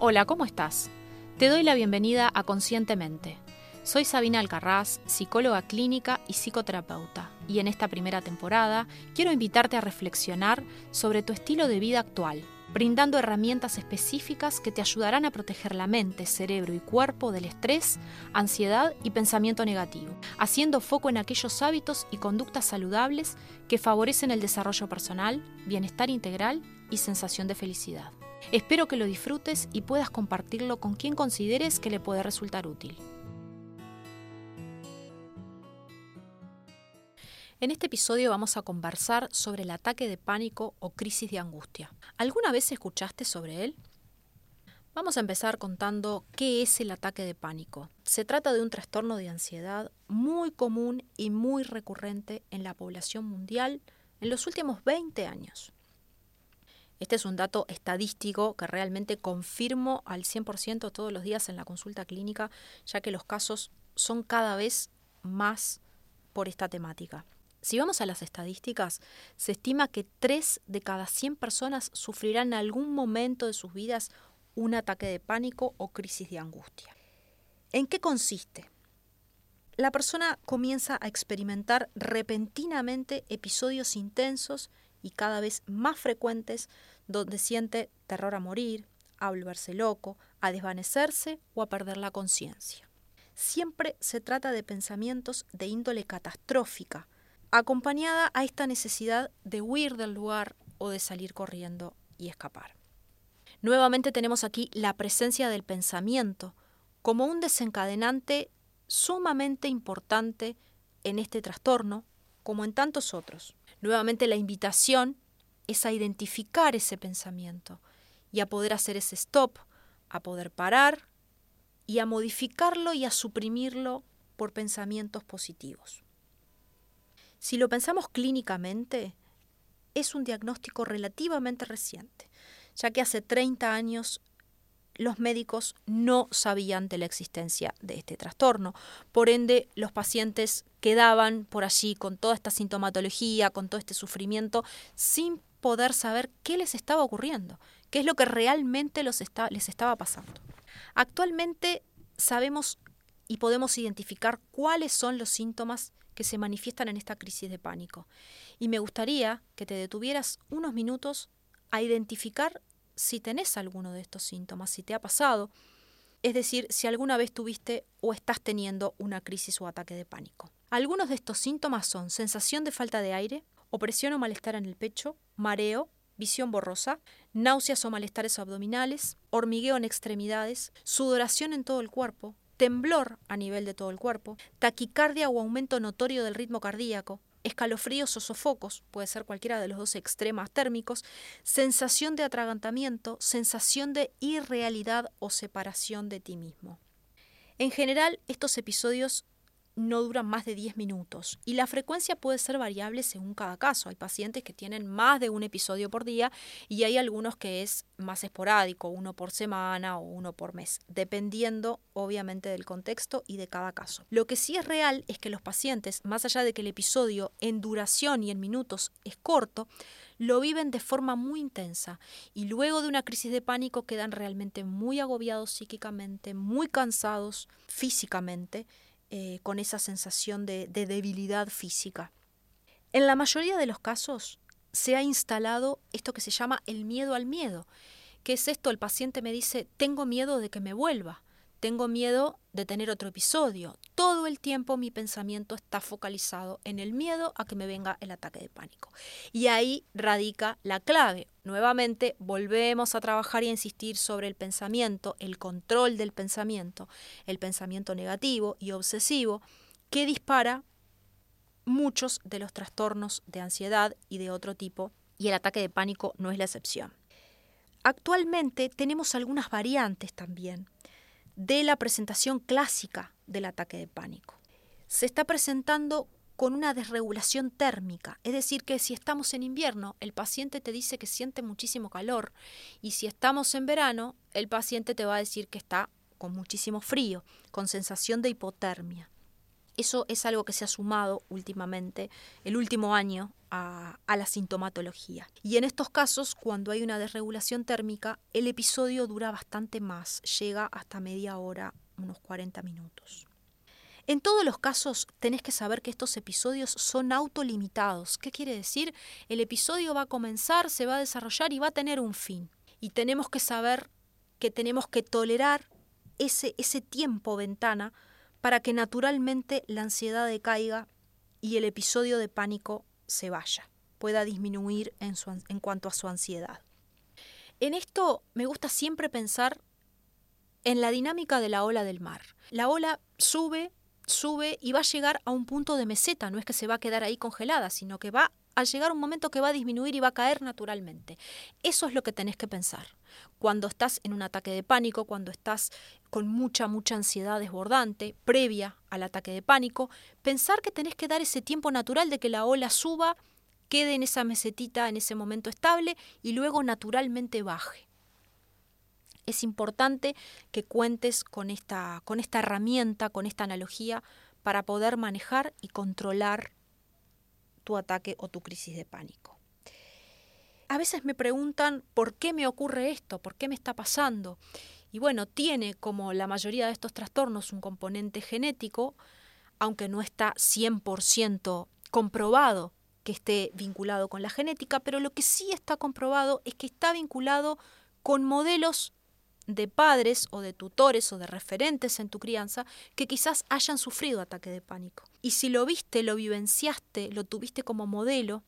Hola, ¿cómo estás? Te doy la bienvenida a Conscientemente. Soy Sabina Alcarraz, psicóloga clínica y psicoterapeuta, y en esta primera temporada quiero invitarte a reflexionar sobre tu estilo de vida actual, brindando herramientas específicas que te ayudarán a proteger la mente, cerebro y cuerpo del estrés, ansiedad y pensamiento negativo, haciendo foco en aquellos hábitos y conductas saludables que favorecen el desarrollo personal, bienestar integral y sensación de felicidad. Espero que lo disfrutes y puedas compartirlo con quien consideres que le puede resultar útil. En este episodio vamos a conversar sobre el ataque de pánico o crisis de angustia. ¿Alguna vez escuchaste sobre él? Vamos a empezar contando qué es el ataque de pánico. Se trata de un trastorno de ansiedad muy común y muy recurrente en la población mundial en los últimos 20 años. Este es un dato estadístico que realmente confirmo al 100% todos los días en la consulta clínica, ya que los casos son cada vez más por esta temática. Si vamos a las estadísticas, se estima que 3 de cada 100 personas sufrirán en algún momento de sus vidas un ataque de pánico o crisis de angustia. ¿En qué consiste? La persona comienza a experimentar repentinamente episodios intensos y cada vez más frecuentes donde siente terror a morir, a volverse loco, a desvanecerse o a perder la conciencia. Siempre se trata de pensamientos de índole catastrófica, acompañada a esta necesidad de huir del lugar o de salir corriendo y escapar. Nuevamente tenemos aquí la presencia del pensamiento como un desencadenante sumamente importante en este trastorno, como en tantos otros. Nuevamente la invitación es a identificar ese pensamiento y a poder hacer ese stop, a poder parar y a modificarlo y a suprimirlo por pensamientos positivos. Si lo pensamos clínicamente, es un diagnóstico relativamente reciente, ya que hace 30 años los médicos no sabían de la existencia de este trastorno. Por ende, los pacientes quedaban por allí con toda esta sintomatología, con todo este sufrimiento, sin poder saber qué les estaba ocurriendo, qué es lo que realmente les estaba pasando. Actualmente sabemos y podemos identificar cuáles son los síntomas que se manifiestan en esta crisis de pánico. Y me gustaría que te detuvieras unos minutos a identificar si tenés alguno de estos síntomas, si te ha pasado, es decir, si alguna vez tuviste o estás teniendo una crisis o ataque de pánico. Algunos de estos síntomas son sensación de falta de aire, opresión o malestar en el pecho, mareo, visión borrosa, náuseas o malestares abdominales, hormigueo en extremidades, sudoración en todo el cuerpo, temblor a nivel de todo el cuerpo, taquicardia o aumento notorio del ritmo cardíaco, escalofríos o sofocos, puede ser cualquiera de los dos extremos térmicos, sensación de atragantamiento, sensación de irrealidad o separación de ti mismo. En general, estos episodios no duran más de 10 minutos y la frecuencia puede ser variable según cada caso. Hay pacientes que tienen más de un episodio por día y hay algunos que es más esporádico, uno por semana o uno por mes, dependiendo obviamente del contexto y de cada caso. Lo que sí es real es que los pacientes, más allá de que el episodio en duración y en minutos es corto, lo viven de forma muy intensa y luego de una crisis de pánico quedan realmente muy agobiados psíquicamente, muy cansados físicamente eh, con esa sensación de, de debilidad física. En la mayoría de los casos se ha instalado esto que se llama el miedo al miedo. ¿Qué es esto? El paciente me dice, tengo miedo de que me vuelva. Tengo miedo de tener otro episodio. Todo el tiempo mi pensamiento está focalizado en el miedo a que me venga el ataque de pánico. Y ahí radica la clave. Nuevamente volvemos a trabajar y a insistir sobre el pensamiento, el control del pensamiento, el pensamiento negativo y obsesivo que dispara muchos de los trastornos de ansiedad y de otro tipo, y el ataque de pánico no es la excepción. Actualmente tenemos algunas variantes también de la presentación clásica del ataque de pánico. Se está presentando con una desregulación térmica, es decir, que si estamos en invierno, el paciente te dice que siente muchísimo calor y si estamos en verano, el paciente te va a decir que está con muchísimo frío, con sensación de hipotermia. Eso es algo que se ha sumado últimamente, el último año, a, la sintomatología. Y en estos casos, cuando hay una desregulación térmica, el episodio dura bastante más, llega hasta media hora, unos 40 minutos. En todos los casos tenés que saber que estos episodios son autolimitados. ¿Qué quiere decir? El episodio va a comenzar, se va a desarrollar y va a tener un fin. Y tenemos que saber que tenemos que tolerar ese, ese tiempo ventana para que naturalmente la ansiedad decaiga y el episodio de pánico se vaya, pueda disminuir en, en cuanto a su ansiedad. En esto me gusta siempre pensar en la dinámica de la ola del mar. La ola sube, sube y va a llegar a un punto de meseta, no es que se va a quedar ahí congelada, sino que va a llegar un momento que va a disminuir y va a caer naturalmente. Eso es lo que tenés que pensar. Cuando estás en un ataque de pánico, cuando estás con mucha, mucha ansiedad desbordante, previa al ataque de pánico, pensar que tenés que dar ese tiempo natural de que la ola suba, quede en esa mesetita en ese momento estable y luego naturalmente baje. Es importante que cuentes con esta, con esta herramienta, con esta analogía, para poder manejar y controlar tu ataque o tu crisis de pánico. A veces me preguntan por qué me ocurre esto, por qué me está pasando. Y bueno, tiene como la mayoría de estos trastornos un componente genético, aunque no está 100% comprobado que esté vinculado con la genética, pero lo que sí está comprobado es que está vinculado con modelos de padres o de tutores o de referentes en tu crianza que quizás hayan sufrido ataque de pánico. Y si lo viste, lo vivenciaste, lo tuviste como modelo,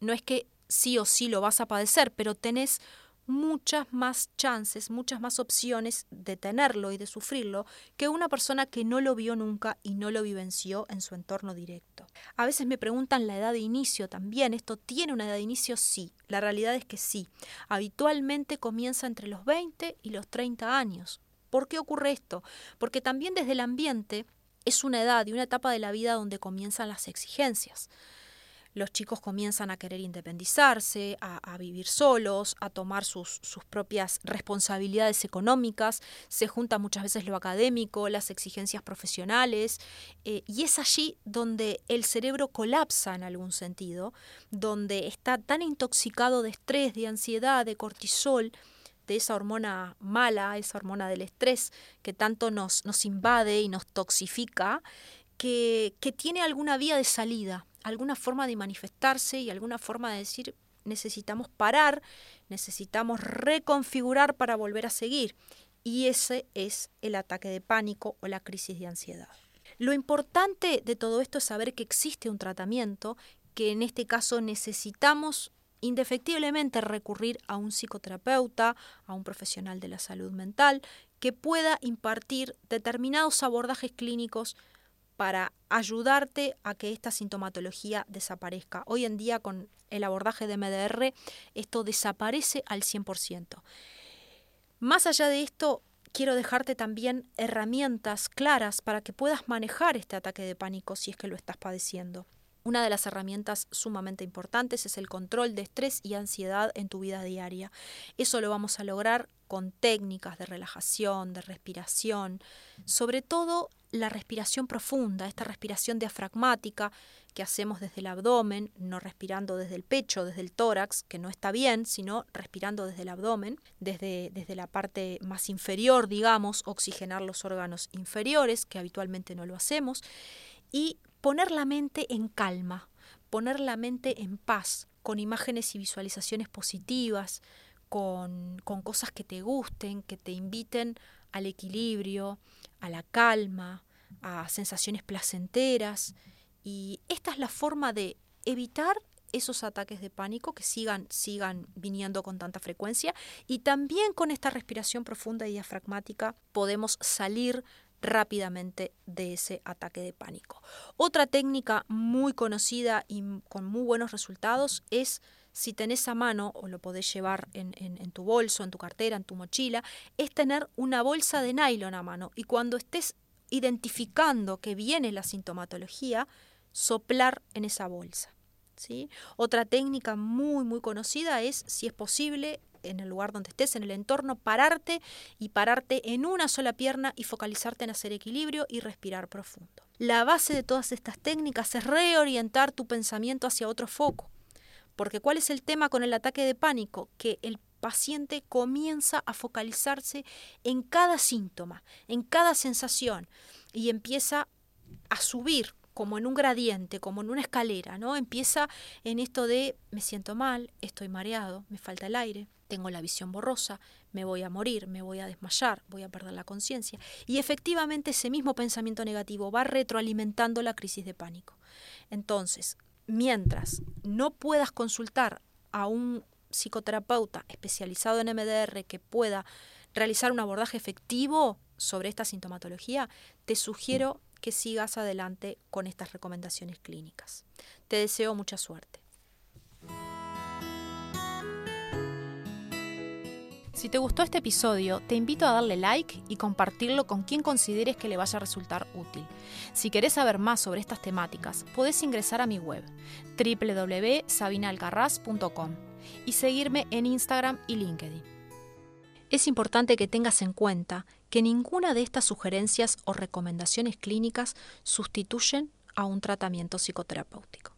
no es que sí o sí lo vas a padecer, pero tenés muchas más chances, muchas más opciones de tenerlo y de sufrirlo que una persona que no lo vio nunca y no lo vivenció en su entorno directo. A veces me preguntan la edad de inicio también. ¿Esto tiene una edad de inicio? Sí. La realidad es que sí. Habitualmente comienza entre los 20 y los 30 años. ¿Por qué ocurre esto? Porque también desde el ambiente es una edad y una etapa de la vida donde comienzan las exigencias los chicos comienzan a querer independizarse, a, vivir solos, a tomar sus, propias responsabilidades económicas, se junta muchas veces lo académico, las exigencias profesionales, eh, y es allí donde el cerebro colapsa en algún sentido, donde está tan intoxicado de estrés, de ansiedad, de cortisol, de esa hormona mala, esa hormona del estrés que tanto nos, nos invade y nos toxifica, que, que tiene alguna vía de salida, alguna forma de manifestarse y alguna forma de decir necesitamos parar, necesitamos reconfigurar para volver a seguir. Y ese es el ataque de pánico o la crisis de ansiedad. Lo importante de todo esto es saber que existe un tratamiento, que en este caso necesitamos indefectiblemente recurrir a un psicoterapeuta, a un profesional de la salud mental, que pueda impartir determinados abordajes clínicos para ayudarte a que esta sintomatología desaparezca. Hoy en día con el abordaje de MDR esto desaparece al 100%. Más allá de esto, quiero dejarte también herramientas claras para que puedas manejar este ataque de pánico si es que lo estás padeciendo. Una de las herramientas sumamente importantes es el control de estrés y ansiedad en tu vida diaria. Eso lo vamos a lograr con técnicas de relajación, de respiración, sobre todo la respiración profunda, esta respiración diafragmática que hacemos desde el abdomen, no respirando desde el pecho, desde el tórax, que no está bien, sino respirando desde el abdomen, desde, desde la parte más inferior, digamos, oxigenar los órganos inferiores, que habitualmente no lo hacemos, y poner la mente en calma, poner la mente en paz, con imágenes y visualizaciones positivas, con, con cosas que te gusten, que te inviten al equilibrio, a la calma, a sensaciones placenteras. Y esta es la forma de evitar esos ataques de pánico que sigan, sigan viniendo con tanta frecuencia. Y también con esta respiración profunda y diafragmática podemos salir rápidamente de ese ataque de pánico. Otra técnica muy conocida y con muy buenos resultados es si tenés a mano, o lo podés llevar en, en, tu bolso, en tu cartera, en tu mochila, es tener una bolsa de nylon a mano y cuando estés identificando que viene la sintomatología, soplar en esa bolsa. ¿sí? Otra técnica muy, muy conocida es, si es posible, en el lugar donde estés, en el entorno, pararte y pararte en una sola pierna y focalizarte en hacer equilibrio y respirar profundo. La base de todas estas técnicas es reorientar tu pensamiento hacia otro foco. Porque ¿cuál es el tema con el ataque de pánico? Que el paciente comienza a focalizarse en cada síntoma, en cada sensación y empieza a subir como en un gradiente, como en una escalera, ¿no? Empieza en esto de me siento mal, estoy mareado, me falta el aire, tengo la visión borrosa, me voy a morir, me voy a desmayar, voy a perder la conciencia. Y efectivamente ese mismo pensamiento negativo va retroalimentando la crisis de pánico. Entonces, mientras no puedas consultar a un psicoterapeuta especializado en MDR que pueda realizar un abordaje efectivo sobre esta sintomatología, te sugiero que sigas adelante con estas recomendaciones clínicas. Te deseo mucha suerte. Si te gustó este episodio, te invito a darle like y compartirlo con quien consideres que le vaya a resultar útil. Si querés saber más sobre estas temáticas, podés ingresar a mi web www.sabinalgarraz.com y seguirme en Instagram y LinkedIn. Es importante que tengas en cuenta que ninguna de estas sugerencias o recomendaciones clínicas sustituyen a un tratamiento psicoterapéutico.